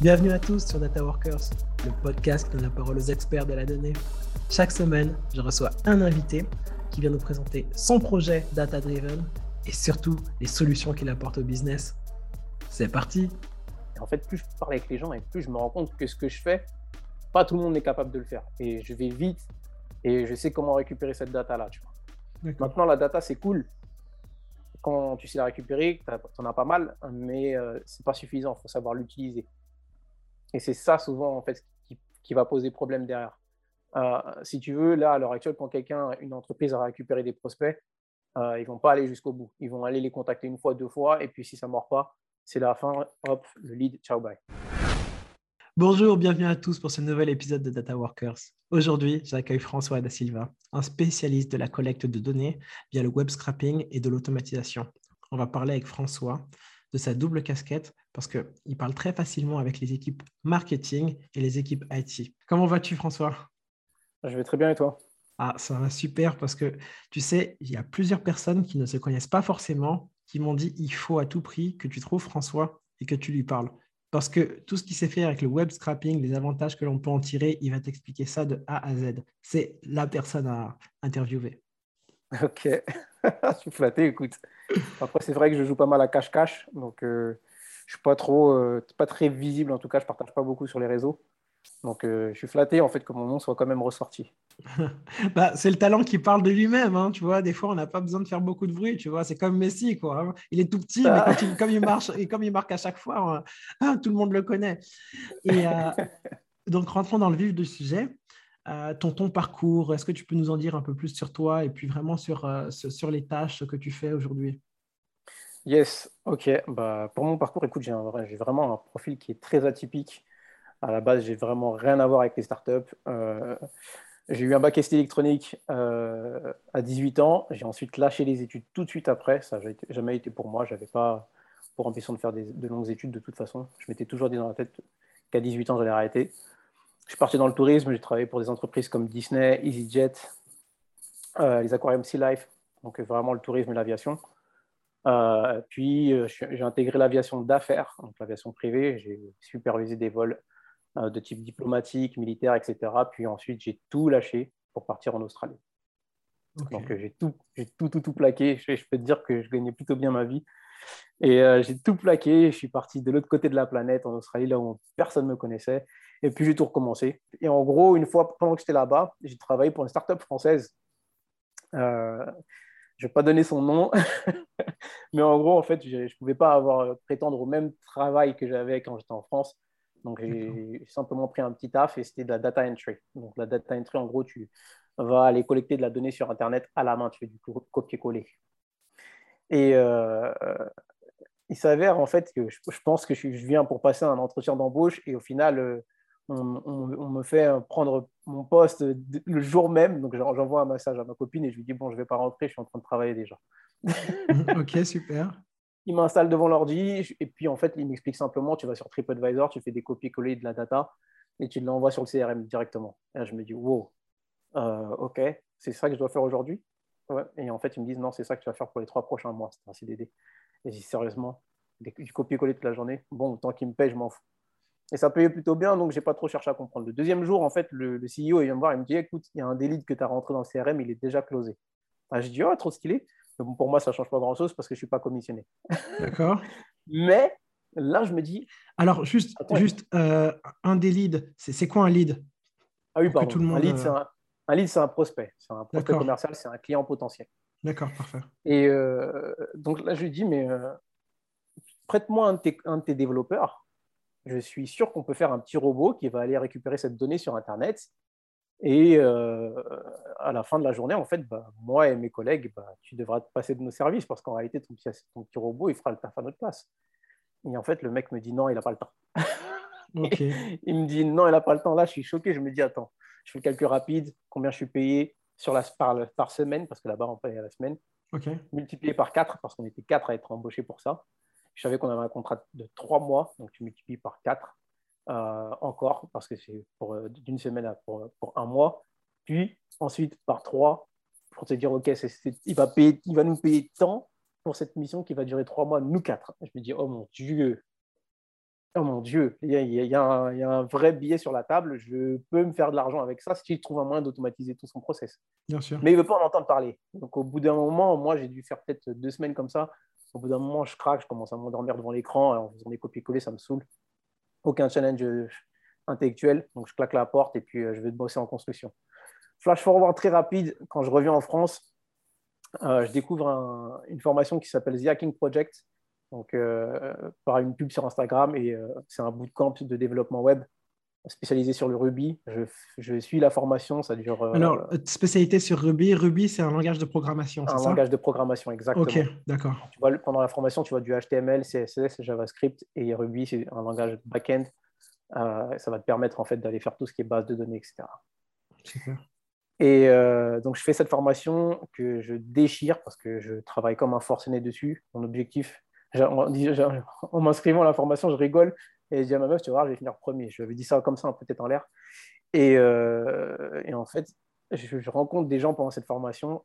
Bienvenue à tous sur Data Workers, le podcast qui donne la parole aux experts de la donnée. Chaque semaine, je reçois un invité qui vient nous présenter son projet Data Driven et surtout les solutions qu'il apporte au business. C'est parti en fait, plus je parle avec les gens et plus je me rends compte que ce que je fais, pas tout le monde est capable de le faire. Et je vais vite et je sais comment récupérer cette data-là. Maintenant, la data, c'est cool. Quand tu sais la récupérer, tu en as pas mal, mais euh, c'est pas suffisant. Il faut savoir l'utiliser. Et c'est ça, souvent, en fait, qui, qui va poser problème derrière. Euh, si tu veux, là, à l'heure actuelle, quand quelqu'un, une entreprise a récupéré des prospects, euh, ils vont pas aller jusqu'au bout. Ils vont aller les contacter une fois, deux fois, et puis si ça ne mord pas, c'est la fin, hop, le lead, ciao, bye. Bonjour, bienvenue à tous pour ce nouvel épisode de Data Workers. Aujourd'hui, j'accueille François Da Silva, un spécialiste de la collecte de données via le web scrapping et de l'automatisation. On va parler avec François de sa double casquette parce qu'il parle très facilement avec les équipes marketing et les équipes IT. Comment vas-tu, François? Je vais très bien, et toi? Ah, ça va super parce que tu sais, il y a plusieurs personnes qui ne se connaissent pas forcément qui m'ont dit il faut à tout prix que tu trouves François et que tu lui parles. Parce que tout ce qui s'est fait avec le web scrapping, les avantages que l'on peut en tirer, il va t'expliquer ça de A à Z. C'est la personne à interviewer. Ok, je suis flatté, écoute. Après, c'est vrai que je joue pas mal à cache-cache, donc euh, je suis pas trop, euh, pas très visible en tout cas, je partage pas beaucoup sur les réseaux. Donc euh, je suis flatté en fait que mon nom soit quand même ressorti. bah, c'est le talent qui parle de lui-même, hein, tu vois. Des fois, on n'a pas besoin de faire beaucoup de bruit, tu vois. C'est comme Messi, quoi. hein. Il est tout petit, mais quand il, comme il marche et comme il marque à chaque fois, hein, tout le monde le connaît. Et euh, donc, rentrons dans le vif du sujet. Euh, ton, ton parcours, est-ce que tu peux nous en dire un peu plus sur toi et puis vraiment sur, sur les tâches que tu fais aujourd'hui? Yes, ok. Bah, pour mon parcours, écoute, j'ai un vrai- j'ai vraiment un profil qui est très atypique. À la base, j'ai vraiment rien à voir avec les startups. Euh, j'ai eu un bac ST électronique euh, à 18 ans. J'ai ensuite lâché les études tout de suite après. Ça n'a jamais été pour moi. Je n'avais pas pour ambition de faire des- de longues études de toute façon. Je m'étais toujours dit dans la tête qu'à 18 ans, j'allais arrêter. Je suis parti dans le tourisme. J'ai travaillé pour des entreprises comme Disney, EasyJet, euh, les aquariums Sea Life, donc vraiment le tourisme et l'aviation. Puis j'ai intégré l'aviation d'affaires, donc l'aviation privée. J'ai supervisé des vols de type diplomatique, militaire, etc. Puis ensuite, j'ai tout lâché pour partir en Australie. Donc euh, j'ai tout, j'ai tout, tout, tout plaqué. Je, je peux te dire que je gagnais plutôt bien ma vie. Et euh, j'ai tout plaqué. Je suis parti de l'autre côté de la planète, en Australie, là où personne ne me connaissait. Et puis j'ai tout recommencé. Et en gros, une fois pendant que j'étais là-bas, j'ai travaillé pour une start-up française. Euh, je ne vais pas donner son nom, mais en gros, en fait, je ne pouvais pas avoir euh, prétendre au même travail que j'avais quand j'étais en France. Donc, j'ai simplement pris un petit taf et c'était de la data entry. Donc, la data entry, en gros, tu vas aller collecter de la donnée sur Internet à la main, tu fais du co- copier-coller. Et euh, il s'avère en fait que je, je pense que je, viens pour passer un entretien d'embauche et au final, euh, on, on- on me fait prendre mon poste le jour même. Donc, j'en- j'envoie un message à ma copine et je lui dis Bon, je ne vais pas rentrer, je suis en train de travailler déjà. ok, super. Il m'installe devant l'ordi et puis en fait, il m'explique simplement tu vas sur TripAdvisor, tu fais des copier-coller de la data et tu l'envoies sur le CRM directement. Et là, je me dis Wow, euh, ok, c'est ça que je dois faire aujourd'hui? Et en fait, ils me disent Non, c'est ça que tu vas faire pour les trois prochains mois. C'est un CDD. Et je dis Sérieusement, du copier-coller toute la journée? Bon, tant qu'il me paye, je m'en fous. Et ça payait plutôt bien, donc j'ai pas trop cherché à comprendre. Le deuxième jour, en fait, le, CEO vient me voir, il me dit écoute, il y a un délit que tu as rentré dans le CRM, il est déjà closé. Ah, je dis oh, trop stylé. Pour moi, ça change pas grand-chose parce que je suis pas commissionné. D'accord. Mais là, je me dis Alors, juste, Attends. juste euh, un des leads, c'est quoi un lead? Ah oui, pardon. tout le monde, un lead, euh, c'est un, un lead, c'est un prospect. C'est un prospect D'accord. commercial, c'est un client potentiel. D'accord, parfait. Et euh, donc là, je lui dis mais euh, prête-moi un de tes développeurs. Je suis sûr qu'on peut faire un petit robot qui va aller récupérer cette donnée sur Internet. Et euh, à la fin de la journée, en fait, bah, moi et mes collègues, bah, tu devras te passer de nos services parce qu'en réalité, ton petit, ton petit robot, il fera le taf à notre place. Et en fait, le mec me dit non, il n'a pas le temps. Il me dit non, il n'a pas le temps. Là, je suis choqué. Je me dis attends, je fais le calcul rapide, combien je suis payé sur la, par, par semaine, parce que là-bas, on paye à la semaine multiplié par 4, parce qu'on était 4 à être embauchés pour ça. Je savais qu'on avait un contrat de 3 mois, donc tu multiplies par 4 euh, encore, parce que c'est pour, euh, d'une semaine à pour, pour un mois. Puis ensuite par 3, pour te dire, OK, il, va payer, il va nous payer tant pour cette mission qui va durer trois mois, nous quatre. Je me dis, oh mon Dieu, oh mon Dieu, il y, a, un, vrai billet sur la table, je peux me faire de l'argent avec ça si je trouve un moyen d'automatiser tout son process. Bien sûr. Mais il ne veut pas en entendre parler. Donc au bout d'un moment, moi j'ai dû faire peut-être deux semaines comme ça. Au bout d'un moment, je craque, je commence à m'endormir devant l'écran en faisant des copier-coller, ça me saoule. Aucun challenge euh, intellectuel, donc je claque la porte et puis euh, je vais bosser en construction. Flash forward très rapide, quand je reviens en France, euh, je découvre une formation qui s'appelle The Hacking Project, donc par une pub sur Instagram, et c'est un bootcamp de développement web spécialisé sur le Ruby. Je, suis la formation, ça dure. Alors, spécialité sur Ruby, Ruby, c'est un langage de programmation, c'est ça? Un langage de programmation, exactement. Ok, d'accord. pendant la formation, tu vois du HTML, CSS, JavaScript, et Ruby, c'est un langage back-end. ça va te permettre en fait d'aller faire tout ce qui est base de données, etc. Super. Et euh, donc, je fais cette formation que je déchire parce que je travaille comme un forcené dessus. Mon objectif, en m'inscrivant à la formation, je rigole et je dis à ma meuf, tu vois, je vais finir premier. Je lui avais dit ça comme ça, peut-être en l'air. Et, euh, et, en fait, je, rencontre des gens pendant cette formation,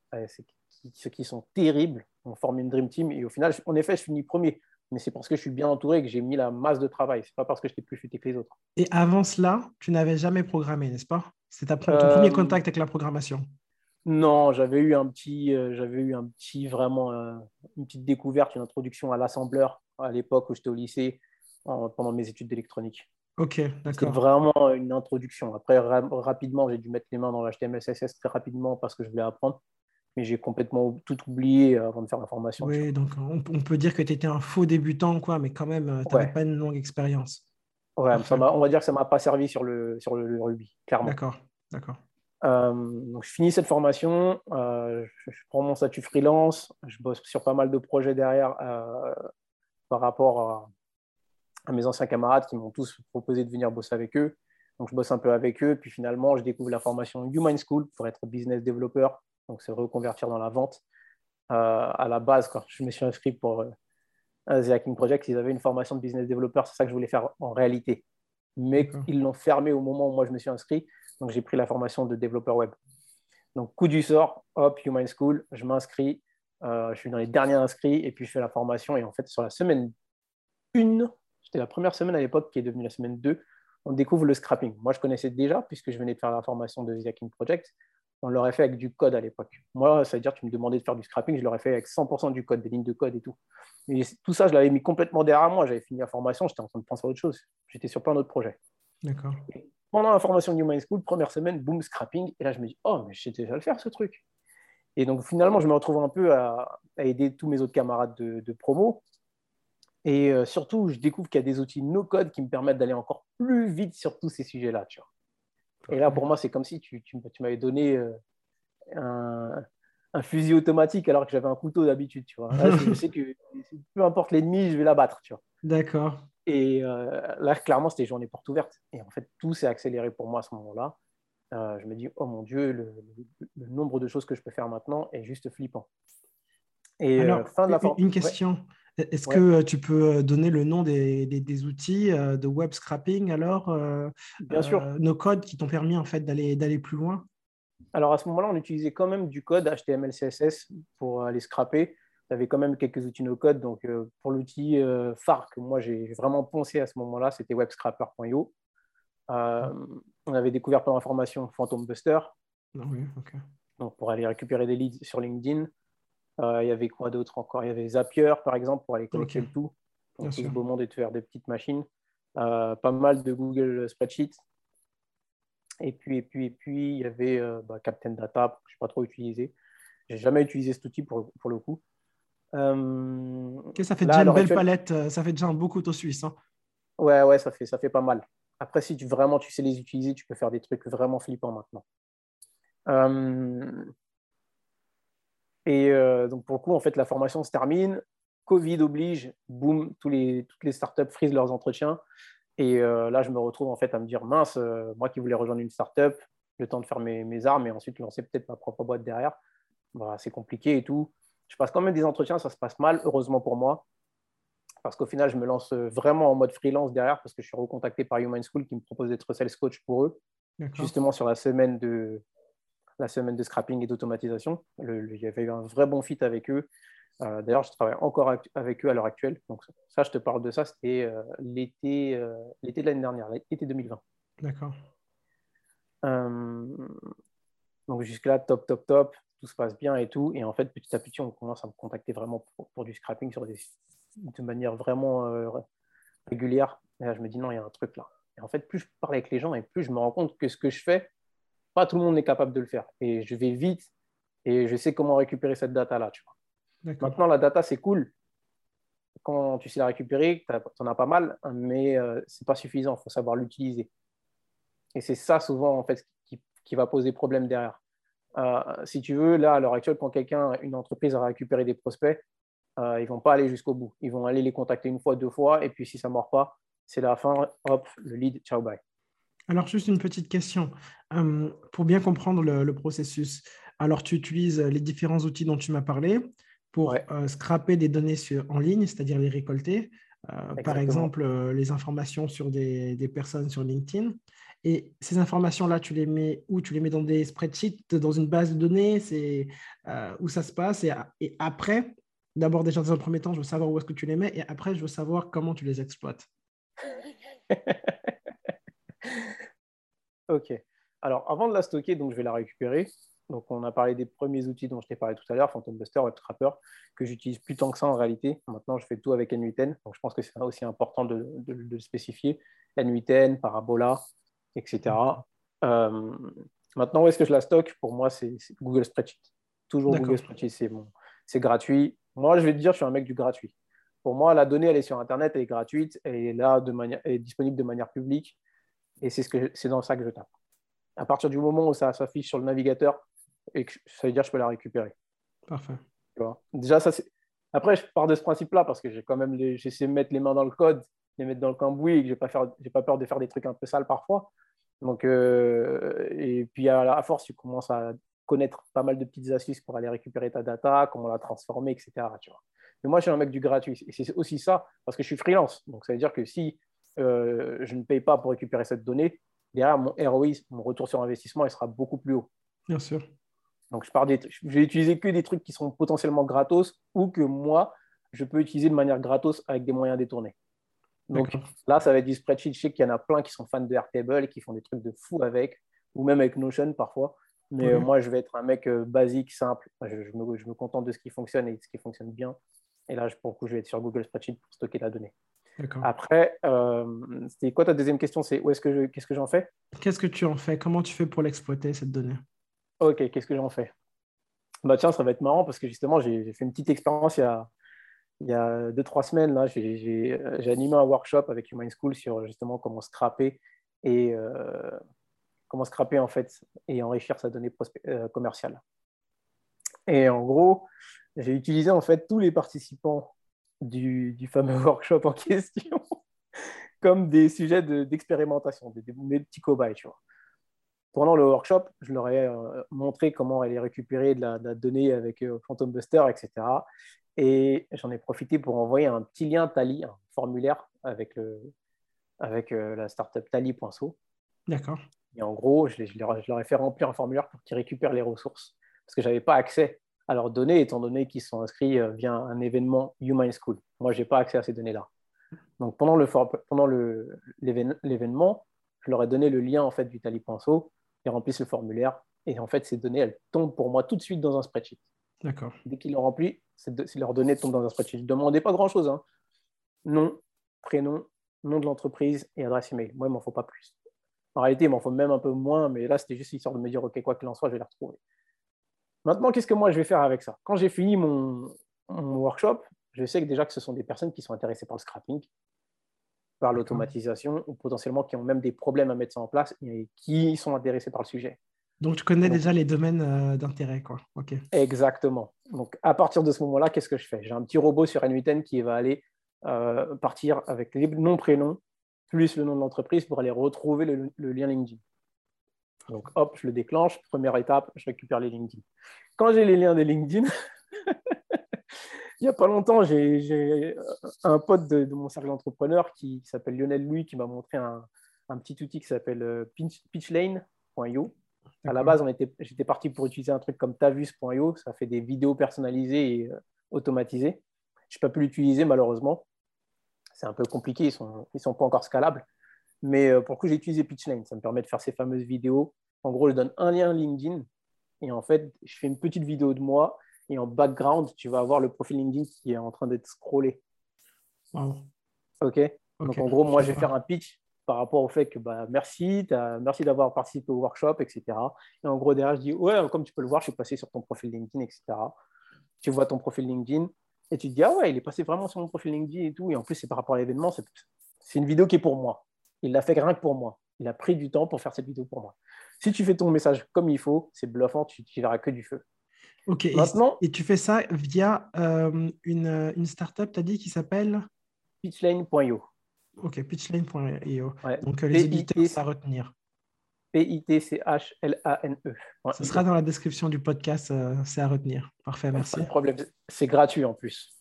ceux qui sont terribles. On forme une Dream Team et au final, en effet, je finis premier mais c'est parce que je suis bien entouré que j'ai mis la masse de travail. C'est pas parce que j'étais plus futé que les autres. Et avant cela, tu n'avais jamais programmé, n'est-ce pas? C'est ton premier euh, contact avec la programmation Non, j'avais eu un petit, euh, j'avais eu un petit vraiment euh, une petite découverte, une introduction à l'assembleur à l'époque où j'étais au lycée pendant mes études d'électronique. Ok, d'accord. C'est vraiment une introduction. Après, rapidement, j'ai dû mettre les mains dans l'HTML, CSS très rapidement parce que je voulais apprendre mais j'ai complètement tout oublié euh, avant de faire la formation. Oui, donc on, peut dire que tu étais un faux débutant, quoi, mais quand même, euh, tu n'avais pas une longue expérience. Ouais, ça on va dire que ça ne m'a pas servi sur le, sur le, Ruby, clairement. D'accord, d'accord. Euh, donc, je finis cette formation, je, prends mon statut freelance, je bosse sur pas mal de projets derrière par rapport à, à, mes anciens camarades qui m'ont tous proposé de venir bosser avec eux. Donc, je bosse un peu avec eux, puis finalement, je découvre la formation Human School pour être business developer donc c'est reconvertir dans la vente. Euh, à la base, quand je me suis inscrit pour euh, The Hacking Project, ils avaient une formation de business developer, c'est ça que je voulais faire en réalité. Mais ils l'ont fermé au moment où moi je me suis inscrit, donc j'ai pris la formation de développeur web. Donc coup du sort, hop, Human School, je m'inscris, euh, je suis dans les derniers inscrits et puis je fais la formation. Et en fait, sur la semaine 1, c'était la première semaine à l'époque qui est devenue la semaine 2, on découvre le scrapping. Moi, je connaissais déjà puisque je venais de faire la formation de Hacking Project on l'aurait fait avec du code à l'époque. Moi, ça veut dire que tu me demandais de faire du scrapping, je l'aurais fait avec 100% du code, des lignes de code et tout. Et tout ça, je l'avais mis complètement derrière moi. J'avais fini la formation, j'étais en train de penser à autre chose. J'étais sur plein d'autres projets. D'accord. Pendant la formation New Mind School, première semaine, boom, scrapping. Et là, je me dis, oh, mais je sais déjà le faire, ce truc. Et donc, finalement, je me retrouve un peu à, aider tous mes autres camarades de, promo. Et euh, surtout, je découvre qu'il y a des outils no-code qui me permettent d'aller encore plus vite sur tous ces sujets-là. Tu vois. Et là, pour moi, c'est comme si tu, tu, m'avais donné euh, un, un, fusil automatique alors que j'avais un couteau d'habitude. Tu vois. je sais que peu importe l'ennemi, je vais l'abattre. Tu vois. D'accord. Et euh, là, clairement, c'était journée porte ouverte. Et en fait, tout s'est accéléré pour moi à ce moment-là. Je me dis, oh mon Dieu, le, nombre de choses que je peux faire maintenant est juste flippant. Et alors, fin de la Une question. Est-ce que tu peux donner le nom des, des, outils de web scrapping alors Bien sûr. Nos codes qui t'ont permis en fait d'aller plus loin? Alors à ce moment-là, on utilisait quand même du code HTML, CSS pour aller scraper. Tu avais quand même quelques outils no code. Donc pour l'outil phare que moi j'ai vraiment poncé à ce moment-là, c'était webscraper.io. Mmh. on avait découvert pendant la formation Phantom Buster. Ah oui, Donc pour aller récupérer des leads sur LinkedIn. Euh, il y avait quoi d'autre encore? Il y avait Zapier, par exemple, pour aller connecter le tout. Pour tout ce beau monde et de faire des petites machines. Euh, pas mal de Google Spreadsheet. Et puis, et puis, et puis, il y avait euh, bah, Captain Data, que je n'ai pas trop utilisé. Je n'ai jamais utilisé cet outil pour, pour le coup. ça fait déjà une belle palette, ça fait déjà un beau couteau suisse. Hein. Ouais, ouais, ça fait, ça fait pas mal. Après, si tu, vraiment tu sais les utiliser, tu peux faire des trucs vraiment flippants maintenant. Et euh, donc, pour le coup, en fait, la formation se termine. Covid oblige, boum, tous les, toutes les startups frisent leurs entretiens. Et euh, là, je me retrouve en fait à me dire mince, euh, moi qui voulais rejoindre une startup, le temps de faire mes, mes armes et ensuite lancer peut-être ma propre boîte derrière, bah, c'est compliqué et tout. Je passe quand même des entretiens, ça se passe mal, heureusement pour moi, parce qu'au final, je me lance vraiment en mode freelance derrière parce que je suis recontacté par Human School qui me propose d'être sales coach pour eux, justement sur la semaine de, la semaine de scrapping et d'automatisation. Il y avait eu un vrai bon fit avec eux. Euh, d'ailleurs, je travaille encore avec eux à l'heure actuelle. Donc ça, je te parle de ça, c'était euh, l'été l'été de l'année dernière, l'été 2020. D'accord. donc jusque-là, top, top, top, tout se passe bien et tout. Et en fait, petit à petit, on commence à me contacter vraiment pour, du scrapping sur des, de manière vraiment régulière. Et là, je me dis non, il y a un truc là. Et en fait, plus je parle avec les gens et plus je me rends compte que ce que je fais, pas tout le monde est capable de le faire. Et je vais vite et je sais comment récupérer cette data-là. Maintenant, la data, c'est cool. Quand tu sais la récupérer, tu en as pas mal, mais euh, ce n'est pas suffisant. Il faut savoir l'utiliser. Et c'est ça, souvent, en fait, qui, qui va poser problème derrière. Euh, si tu veux, là, à l'heure actuelle, quand quelqu'un, une entreprise a récupéré des prospects, euh, ils ne vont pas aller jusqu'au bout. Ils vont aller les contacter une fois, deux fois, et puis si ça ne mord pas, c'est la fin, hop, le lead, ciao, bye. Alors, juste une petite question. Euh, pour bien comprendre le, processus, alors tu utilises les différents outils dont tu m'as parlé pour euh, scraper des données sur, en ligne, c'est-à-dire les récolter. Euh, par exemple, les informations sur des, des, personnes sur LinkedIn. Et ces informations-là, tu les mets où? Tu les mets dans des spreadsheets, dans une base de données? C'est où ça se passe? Et, et après, d'abord déjà dans un premier temps, je veux savoir où est-ce que tu les mets et après, je veux savoir comment tu les exploites. ok. Alors, avant de la stocker, donc, je vais la récupérer. Donc, on a parlé des premiers outils dont je t'ai parlé tout à l'heure, Phantom Buster, WebTrapper, que j'utilise plus tant que ça en réalité. Maintenant, je fais tout avec N8N. Donc, je pense que c'est aussi important de, le spécifier. N8N, Parabola, etc. Euh, maintenant, où est-ce que je la stocke? Pour moi, c'est Google Spreadsheet. Toujours Google Spreadsheet, c'est bon. gratuit. Moi, je vais te dire, je suis un mec du gratuit. Pour moi, la donnée, elle est sur Internet, elle est gratuite, elle est là de manière, est disponible de manière publique, et c'est ce dans ça que je tape. À partir du moment où ça s'affiche sur le navigateur, et ça veut dire que je peux la récupérer. Parfait. Déjà, ça, Après, je pars de ce principe-là parce que j'ai quand même j'essaie de mettre les mains dans le code, les mettre dans le cambouis, et que je n'ai pas, pas peur de faire des trucs un peu sales parfois. Donc, euh, et puis à la force, tu commences à connaître pas mal de petites astuces pour aller récupérer ta data, comment la transformer, etc. Tu vois. Mais moi, je suis un mec du gratuit. Et c'est aussi ça, parce que je suis freelance. Donc, ça veut dire que si euh, je ne paye pas pour récupérer cette donnée, derrière, mon ROI, mon retour sur investissement, il sera beaucoup plus haut. Bien sûr. Donc, je, pars des, je vais utiliser que des trucs qui sont potentiellement gratos ou que moi, je peux utiliser de manière gratos avec des moyens détournés. Donc là, ça va être du spreadsheet. Je sais qu'il y en a plein qui sont fans de Airtable et qui font des trucs de fou avec, ou même avec Notion parfois. Mais euh, moi, je vais être un mec euh, basique, simple. Je, me, je, me, contente de ce qui fonctionne et de ce qui fonctionne bien. Et là, pour le coup, je vais être sur Google Spreadsheet pour stocker la donnée. Après, euh, c'était quoi ta deuxième question? C'est où est-ce que qu'est-ce que j'en fais? Qu'est-ce que tu en fais? Comment tu fais pour l'exploiter cette donnée? Ok, qu'est-ce que j'en fais? Bah tiens, ça va être marrant parce que justement, j'ai fait une petite expérience il y a il y a deux trois semaines là, j'ai animé un workshop avec Human School sur justement comment scraper et euh, comment scraper en fait et enrichir sa donnée euh, commerciale. Et en gros, j'ai utilisé en fait tous les participants du, fameux workshop en question comme des sujets d'expérimentation, des, petits cobayes. Tu vois. Pendant le workshop, je leur ai euh, montré comment aller récupérer de la, donnée avec euh, Phantom Buster, etc. Et j'en ai profité pour envoyer un petit lien Tally, un formulaire avec, le, avec euh, la startup Tally.so. D'accord. Et en gros, je, je, leur, ai fait remplir un formulaire pour qu'ils récupèrent les ressources. Parce que je n'avais pas accès à leurs données, étant donné qu'ils sont inscrits euh, via un événement Human School. Moi, je n'ai pas accès à ces données-là. Donc, pendant, le, pendant l'événement, je leur ai donné le lien en fait, du Tali.so, ils remplissent le formulaire, et en fait, ces données, elles tombent pour moi tout de suite dans un spreadsheet. D'accord. Dès qu'ils l'ont rempli, leurs données tombent dans un spreadsheet. Je ne demandais pas grand-chose. Hein. Nom, prénom, nom de l'entreprise et adresse email. Moi, il ne m'en faut pas plus. En réalité, il m'en faut même un peu moins, mais là, c'était juste histoire de me dire, OK, quoi qu'il en soit, je vais les retrouver. Maintenant, qu'est-ce que moi je vais faire avec ça? Quand j'ai fini mon, workshop, je sais que déjà que ce sont des personnes qui sont intéressées par le scrapping, par l'automatisation, ou potentiellement qui ont même des problèmes à mettre ça en place et qui sont intéressés par le sujet. Donc, tu connais déjà les domaines euh, d'intérêt, quoi. Ok. Exactement. Donc, à partir de ce moment-là, qu'est-ce que je fais? J'ai un petit robot sur N8N qui va aller euh, partir avec les noms, prénoms, plus le nom de l'entreprise pour aller retrouver le lien LinkedIn. Donc, hop, je le déclenche. Première étape, je récupère les LinkedIn. Quand j'ai les liens des LinkedIn, il n'y a pas longtemps, j'ai un pote de, mon cercle d'entrepreneurs qui, s'appelle Lionel Louis qui m'a montré un, petit outil qui s'appelle euh, pitchlane.io. À la base, j'étais parti pour utiliser un truc comme Tavus.io. Ça fait des vidéos personnalisées et euh, automatisées. Je n'ai pas pu l'utiliser malheureusement. C'est un peu compliqué. Ils ne sont, ils sont pas encore scalables. Mais euh, pour le coup, j'ai utilisé Pitchline. Ça me permet de faire ces fameuses vidéos. En gros, je donne un lien LinkedIn. Et en fait, je fais une petite vidéo de moi. Et en background, tu vas avoir le profil LinkedIn qui est en train d'être scrollé. OK. Donc, en gros, moi, je vais faire un pitch par rapport au fait que bah, merci, merci d'avoir participé au workshop, etc. Et en gros, derrière, je dis, ouais, comme tu peux le voir, je suis passé sur ton profil LinkedIn, etc. Tu vois ton profil LinkedIn et tu te dis, ah ouais, il est passé vraiment sur mon profil LinkedIn et tout. Et en plus, c'est par rapport à l'événement, c'est une vidéo qui est pour moi. Il l'a fait rien que pour moi. Il a pris du temps pour faire cette vidéo pour moi. Si tu fais ton message comme il faut, c'est bluffant, tu ne verras que du feu. Ok, Maintenant, et, tu fais ça via euh, une, une startup, tu as dit, qui s'appelle? Pitchlane.io. Ok, pitchline.io. Donc, euh, les éditeurs, à retenir. P-I-T-C-H-L-A-N-E. Ce sera dans la description du podcast, euh, c'est à retenir. Parfait, merci. Pas de problème, c'est gratuit en plus.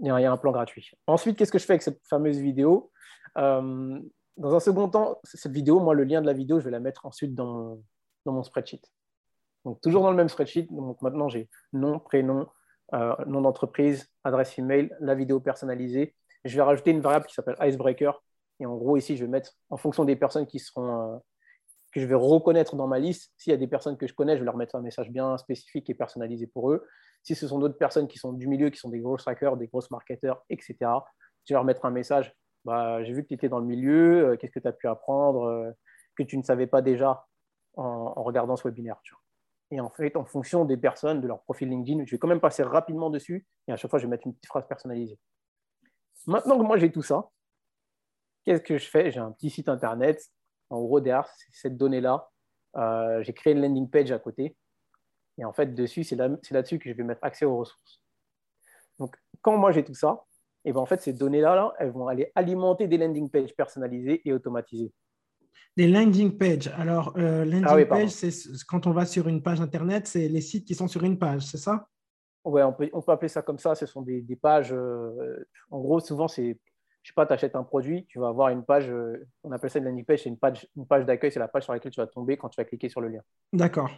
Il y, a, un plan gratuit. Ensuite, qu'est-ce que je fais avec cette fameuse vidéo? Euh, Dans un second temps, cette vidéo, moi, le lien de la vidéo, je vais la mettre ensuite dans, mon spreadsheet. Donc, toujours dans le même spreadsheet. Donc, maintenant, j'ai nom, prénom, nom d'entreprise, adresse email, la vidéo personnalisée je vais rajouter une variable qui s'appelle icebreaker. Et en gros, ici, je vais mettre, en fonction des personnes qui seront, euh, que je vais reconnaître dans ma liste, s'il y a des personnes que je connais, je vais leur mettre un message bien spécifique et personnalisé pour eux. Si ce sont d'autres personnes qui sont du milieu, qui sont des gros trackers, des gros marketeurs, etc., je vais leur mettre un message. Bah, j'ai vu que tu étais dans le milieu, euh, qu'est-ce que tu as pu apprendre, euh, que tu ne savais pas déjà en, regardant ce webinaire. Et en fait, en fonction des personnes, de leur profil LinkedIn, je vais quand même passer rapidement dessus et à chaque fois, je vais mettre une petite phrase personnalisée. Maintenant que moi j'ai tout ça, qu'est-ce que je fais? J'ai un petit site internet. En gros, derrière cette donnée-là, euh, j'ai créé une landing page à côté. Et en fait, dessus, c'est là-dessus que je vais mettre accès aux ressources. Donc, quand moi j'ai tout ça, et ben, en fait, ces données-là, là, elles vont aller alimenter des landing pages personnalisées et automatisées. Des landing pages. Alors, euh, landing ah page, c'est quand on va sur une page internet, c'est les sites qui sont sur une page, c'est ça? Ouais, on peut, on peut, appeler ça comme ça. Ce sont des, des pages. Euh, en gros, souvent, c'est. Je sais pas, tu achètes un produit, tu vas avoir une page, euh, on appelle ça une landing page, c'est une page, une page d'accueil, c'est la page sur laquelle tu vas tomber quand tu vas cliquer sur le lien. D'accord.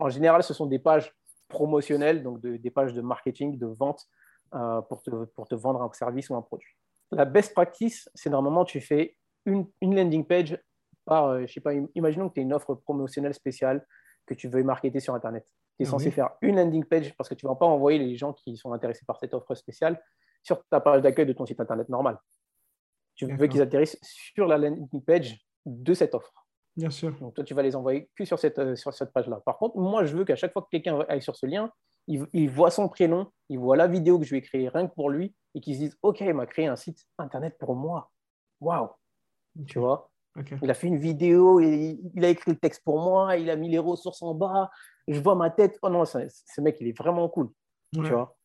En général, ce sont des pages promotionnelles, donc des pages de marketing, de vente pour, te, pour te vendre un service ou un produit. La best practice, c'est normalement tu fais une, une landing page par, je sais pas, imaginons que tu as une offre promotionnelle spéciale que tu veux marketer sur Internet. Tu es ah censé faire une landing page parce que tu ne vas pas envoyer les gens qui sont intéressés par cette offre spéciale sur ta page d'accueil de ton site Internet normal. Tu veux qu'ils atterrissent sur la landing page de cette offre. Bien sûr. Donc, toi, tu vas les envoyer que sur cette, euh, sur cette page-là. Par contre, moi, je veux qu'à chaque fois que quelqu'un aille sur ce lien, il, il, voit son prénom, il voit la vidéo que je vais créer rien que pour lui et qu'il se dise Ok, il m'a créé un site Internet pour moi. Waouh Tu vois? Il a fait une vidéo, il, il, a écrit le texte pour moi, il a mis les ressources en bas. Je vois ma tête. Oh non, ce mec, il est vraiment cool. tu vois,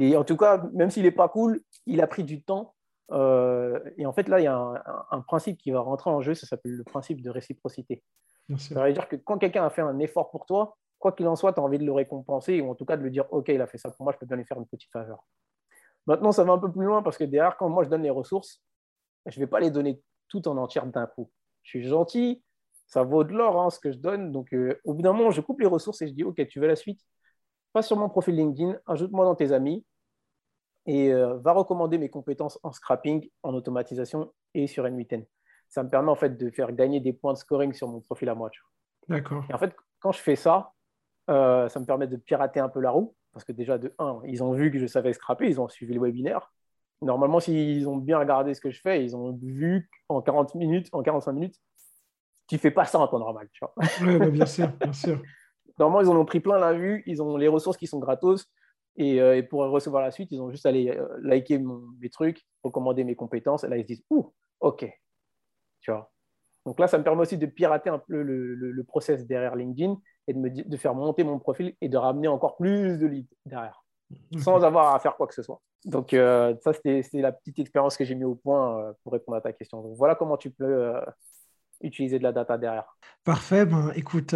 Et en tout cas, même s'il n'est pas cool, il a pris du temps. Euh, et en fait, là, il y a un, principe qui va rentrer en jeu, ça s'appelle le principe de réciprocité. Ça veut dire que quand quelqu'un a fait un effort pour toi, quoi qu'il en soit, tu as envie de le récompenser ou en tout cas de lui dire Ok, il a fait ça pour moi, je peux bien lui faire une petite faveur. Maintenant, ça va un peu plus loin parce que derrière, quand moi je donne les ressources, je ne vais pas les donner tout en entière d'un coup. Je suis gentil, ça vaut de l'or hein, ce que je donne. Donc, euh, au bout d'un moment, je coupe les ressources et je dis Ok, tu veux la suite? Passe sur mon profil LinkedIn, ajoute-moi dans tes amis et euh, va recommander mes compétences en scrapping, en automatisation et sur N8N. Ça me permet en fait de faire gagner des points de scoring sur mon profil à moi. D'accord. Et en fait, quand je fais ça, euh, ça me permet de pirater un peu la roue parce que déjà, de 1, ils ont vu que je savais scrapper, ils ont suivi le webinaire. Normalement, s'ils ont bien regardé ce que je fais, ils ont vu en 40 minutes, en 45 minutes, tu fais pas ça en temps normal. Tu vois. Bah, bien sûr, bien sûr. Normalement, ils en ont pris plein la vue, ils ont les ressources qui sont gratos. Et, euh, pour recevoir la suite, ils ont juste allé euh, liker mes trucs, recommander mes compétences. Et là, ils se disent Ouh, OK. Tu vois. Donc là, ça me permet aussi de pirater un peu le, le, process derrière LinkedIn et de, me, de faire monter mon profil et de ramener encore plus de leads derrière sans avoir à faire quoi que ce soit. Donc, euh, ça, c'était la petite expérience que j'ai mis au point euh, pour répondre à ta question. Donc, voilà comment tu peux euh, utiliser de la data derrière. Parfait. Ben, écoute,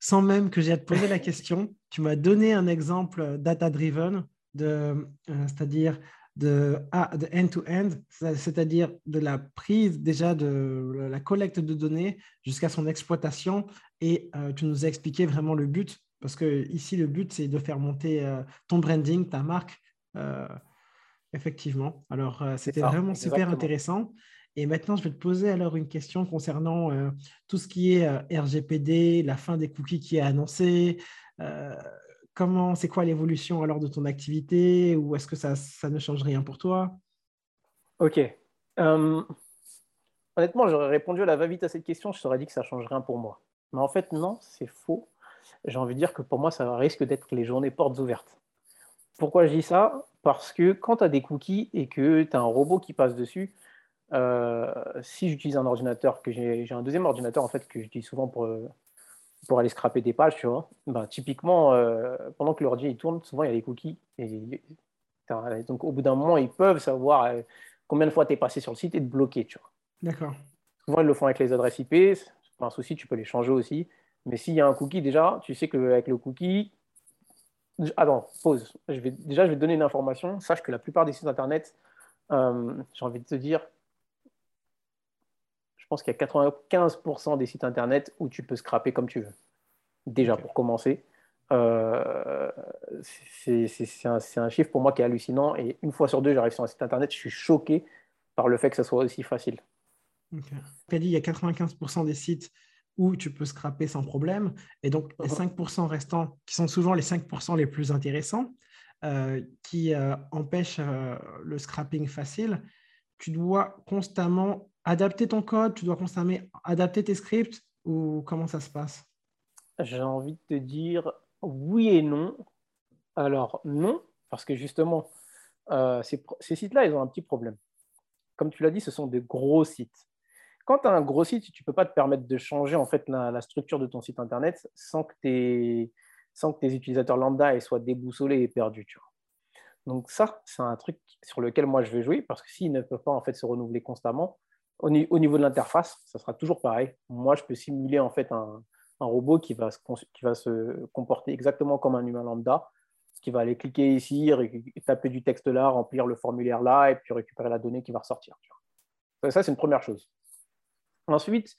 sans même que j'ai à te poser la question, tu m'as donné un exemple data-driven, c'est-à-dire de end-to-end, c'est-à-dire de la prise déjà de la collecte de données jusqu'à son exploitation. Et euh, tu nous as expliqué vraiment le but, parce que ici, le but, c'est de faire monter euh, ton branding, ta marque. Euh, effectivement. Alors, c'était vraiment super intéressant. Et maintenant, je vais te poser alors une question concernant tout ce qui est RGPD, la fin des cookies qui est annoncée comment, c'est quoi l'évolution alors de ton activité ou est-ce que ça, ne change rien pour toi? Ok. Euh, honnêtement, j'aurais répondu à la va-vite à cette question, je t'aurais dit que ça change rien pour moi. Mais en fait, non, c'est faux. J'ai envie de dire que pour moi, ça risque d'être les journées portes ouvertes. Pourquoi je dis ça? Parce que quand tu as des cookies et que tu as un robot qui passe dessus, euh, si j'utilise un ordinateur, que j'ai un deuxième ordinateur en fait que j'utilise souvent pour, pour aller scraper des pages, tu vois. Ben, typiquement, euh, pendant que l'ordi tourne, souvent il y a des cookies. Et, donc au bout d'un moment, ils peuvent savoir euh, combien de fois tu es passé sur le site et te bloquer, tu vois. D'accord. Souvent, ils le font avec les adresses IP. C'est pas un souci, tu peux les changer aussi. Mais s'il y a un cookie, déjà, tu sais qu'avec le cookie. Attends, pause. Je vais... Déjà, je vais te donner une information. Sache que la plupart des sites internet, euh, j'ai envie de te dire, pense qu'il y a 95% des sites internet où tu peux scraper comme tu veux. Déjà, pour commencer. Euh, c'est un, chiffre pour moi qui est hallucinant. Et une fois sur deux, j'arrive sur un site internet, je suis choqué par le fait que ça soit aussi facile. Tu as dit il y a 95% des sites où tu peux scraper sans problème. Et donc, les 5% uh-huh. restants, qui sont souvent les 5% les plus intéressants, euh, qui euh, empêchent le scrapping facile, tu dois constamment adapter ton code, tu dois constamment adapter tes scripts ou comment ça se passe? J'ai envie de te dire oui et non. Alors non, parce que justement, euh, ces, sites-là, ils ont un petit problème. Comme tu l'as dit, ce sont des gros sites. Quand tu as un gros site, tu ne peux pas te permettre de changer en fait la, structure de ton site internet sans que, tes, sans que tes utilisateurs lambda soient déboussolés et perdus. Donc ça, c'est un truc sur lequel moi je vais jouer parce que s'ils ne peuvent pas en fait se renouveler constamment, au, niveau de l'interface, ça sera toujours pareil. Moi, je peux simuler en fait un, robot qui va, se, qui va se comporter exactement comme un humain lambda, qui va aller cliquer ici, taper du texte là, remplir le formulaire là, et puis récupérer la donnée qui va ressortir. Ça, c'est une première chose. Ensuite,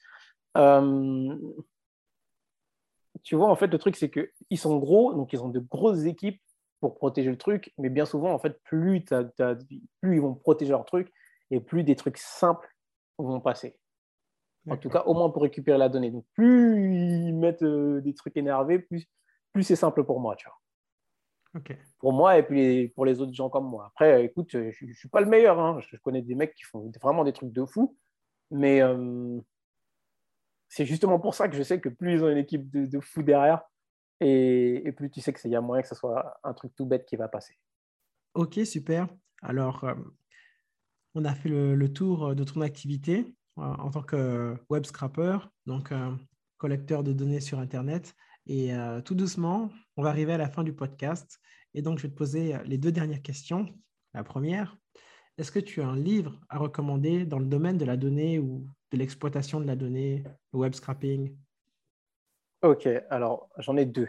euh, tu vois, en fait, le truc, c'est qu'ils sont gros, donc ils ont de grosses équipes pour protéger le truc, mais bien souvent, en fait, plus, plus ils vont protéger leur truc, et plus des trucs simples vont passer. En tout cas, au moins pour récupérer la donnée. Donc, plus ils mettent euh, des trucs énervés, plus, plus c'est simple pour moi, tu vois. Pour moi et puis pour les autres gens comme moi. Après, écoute, je ne suis pas le meilleur. Hein. Je, connais des mecs qui font vraiment des trucs de fou. Mais euh, c'est justement pour ça que je sais que plus ils ont une équipe de, de fou derrière, et, plus tu sais qu'il y a moyen que ce soit un truc tout bête qui va passer. Ok, super. Alors, euh, on a fait le, tour euh, de ton activité euh, en tant que web scrapper, donc collecteur de données sur Internet. Et tout doucement, on va arriver à la fin du podcast. Et donc, je vais te poser les deux dernières questions. La première, est-ce que tu as un livre à recommander dans le domaine de la donnée ou de l'exploitation de la donnée, web scrapping Ok, alors j'en ai deux.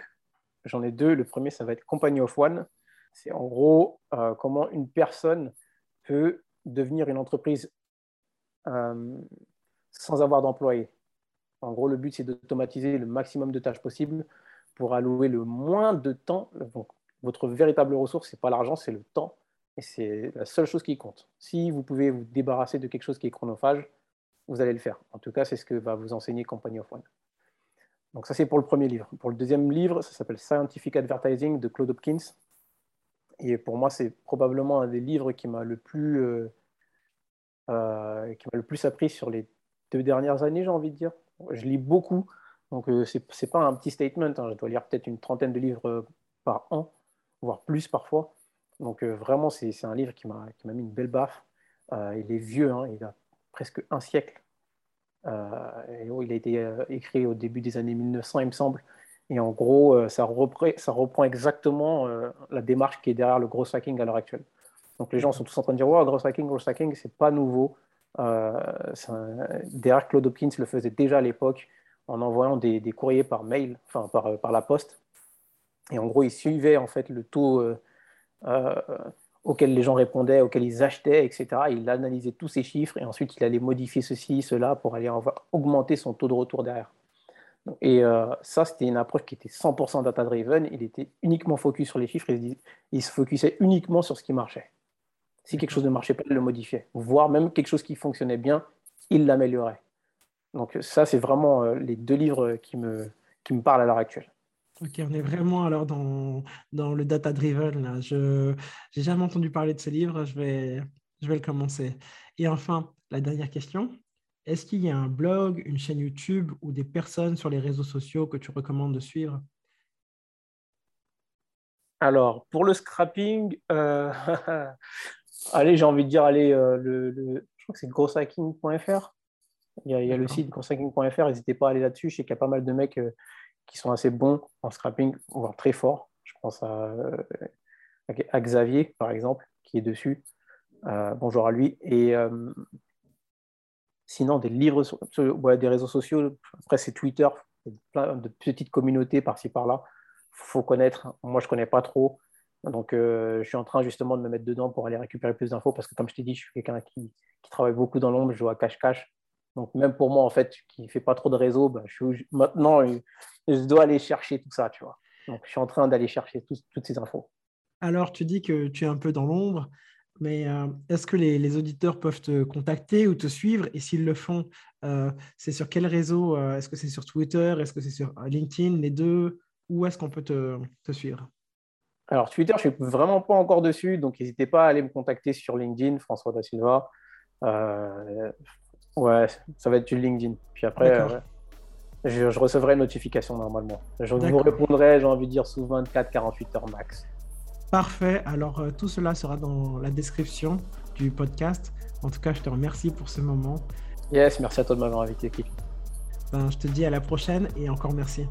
J'en ai deux. Le premier, ça va être Company of One. C'est en gros comment une personne peut devenir une entreprise euh, sans avoir d'employés. En gros, le but, c'est d'automatiser le maximum de tâches possibles pour allouer le moins de temps. votre véritable ressource, ce n'est pas l'argent, c'est le temps. Et c'est la seule chose qui compte. Si vous pouvez vous débarrasser de quelque chose qui est chronophage, vous allez le faire. En tout cas, c'est ce que va vous enseigner Company of One. Donc ça, c'est pour le premier livre. Pour le deuxième livre, ça s'appelle Scientific Advertising de Claude Hopkins. Et pour moi, c'est probablement un des livres qui m'a le plus, euh, euh, qui m'a le plus appris sur les deux dernières années, j'ai envie de dire. Je lis beaucoup, donc euh, ce n'est pas un petit statement. Hein. Je dois lire peut-être une trentaine de livres par an, voire plus parfois. Donc vraiment, c'est un livre qui m'a mis une belle baffe. il est vieux, hein, il a presque un siècle. Et, il a été écrit au début des années 1900, il me semble. Et en gros, euh, ça reprend, ça reprend exactement euh, la démarche qui est derrière le gros hacking à l'heure actuelle. Donc les gens sont tous en train de dire ouais, gros hacking, gros hacking, c'est pas nouveau. Euh, derrière, Claude Hopkins le faisait déjà à l'époque en envoyant des, courriers par mail, enfin par, par, la poste. Et en gros, il suivait en fait le taux. auxquels les gens répondaient, auxquels ils achetaient, etc. Il analysait tous ces chiffres et ensuite il allait modifier ceci, cela pour aller augmenter son taux de retour derrière. Et euh, ça, c'était une approche qui était 100% data-driven. Il était uniquement focus sur les chiffres. Il, se focusait uniquement sur ce qui marchait. Si quelque chose ne marchait pas, il le modifiait. Voire même quelque chose qui fonctionnait bien, il l'améliorait. Donc ça, c'est vraiment euh, les deux livres qui me, qui me parlent à l'heure actuelle. Ok, on est vraiment alors dans, dans le data-driven. Je n'ai jamais entendu parler de ce livre, je vais, je vais le commencer. Et enfin, la dernière question. Est-ce qu'il y a un blog, une chaîne YouTube ou des personnes sur les réseaux sociaux que tu recommandes de suivre? Alors, pour le scrapping, euh, allez, j'ai envie de dire, allez, euh, le, je crois que c'est grosshacking.fr. Il y a, il y a le site grosshacking.fr, n'hésitez pas à aller là-dessus. Je sais qu'il y a pas mal de mecs euh, qui sont assez bons en scrapping, voire très forts. Je pense à, euh, Xavier, par exemple, qui est dessus. Bonjour à lui. Et sinon, des livres, des réseaux sociaux. Après, c'est Twitter, plein de petites communautés par-ci par-là. Faut connaître. Moi, je ne connais pas trop. Donc, je suis en train justement de me mettre dedans pour aller récupérer plus d'infos parce que, comme je t'ai dit, je suis quelqu'un qui, travaille beaucoup dans l'ombre. Je joue à cache-cache. Donc, même pour moi, en fait, qui ne fait pas trop de réseau, je suis, maintenant, je dois aller chercher tout ça, tu vois. Donc, je suis en train d'aller chercher toutes ces infos. Alors, tu dis que tu es un peu dans l'ombre, mais euh, est-ce que les, auditeurs peuvent te contacter ou te suivre? Et s'ils le font, euh, c'est sur quel réseau euh, Est-ce que c'est sur Twitter? Est-ce que c'est sur LinkedIn Les deux? Où est-ce qu'on peut te, te, suivre? Alors, Twitter, je ne suis vraiment pas encore dessus, donc n'hésitez pas à aller me contacter sur LinkedIn, François Da Silva. ouais, ça va être sur LinkedIn. Puis après, je, recevrai une notification normalement. Je vous répondrai, j'ai envie de dire, sous 24-48 heures max. Parfait. Alors, euh, tout cela sera dans la description du podcast. En tout cas, je te remercie pour ce moment. Yes, merci à toi de m'avoir invité, Ben, je te dis à la prochaine et encore merci.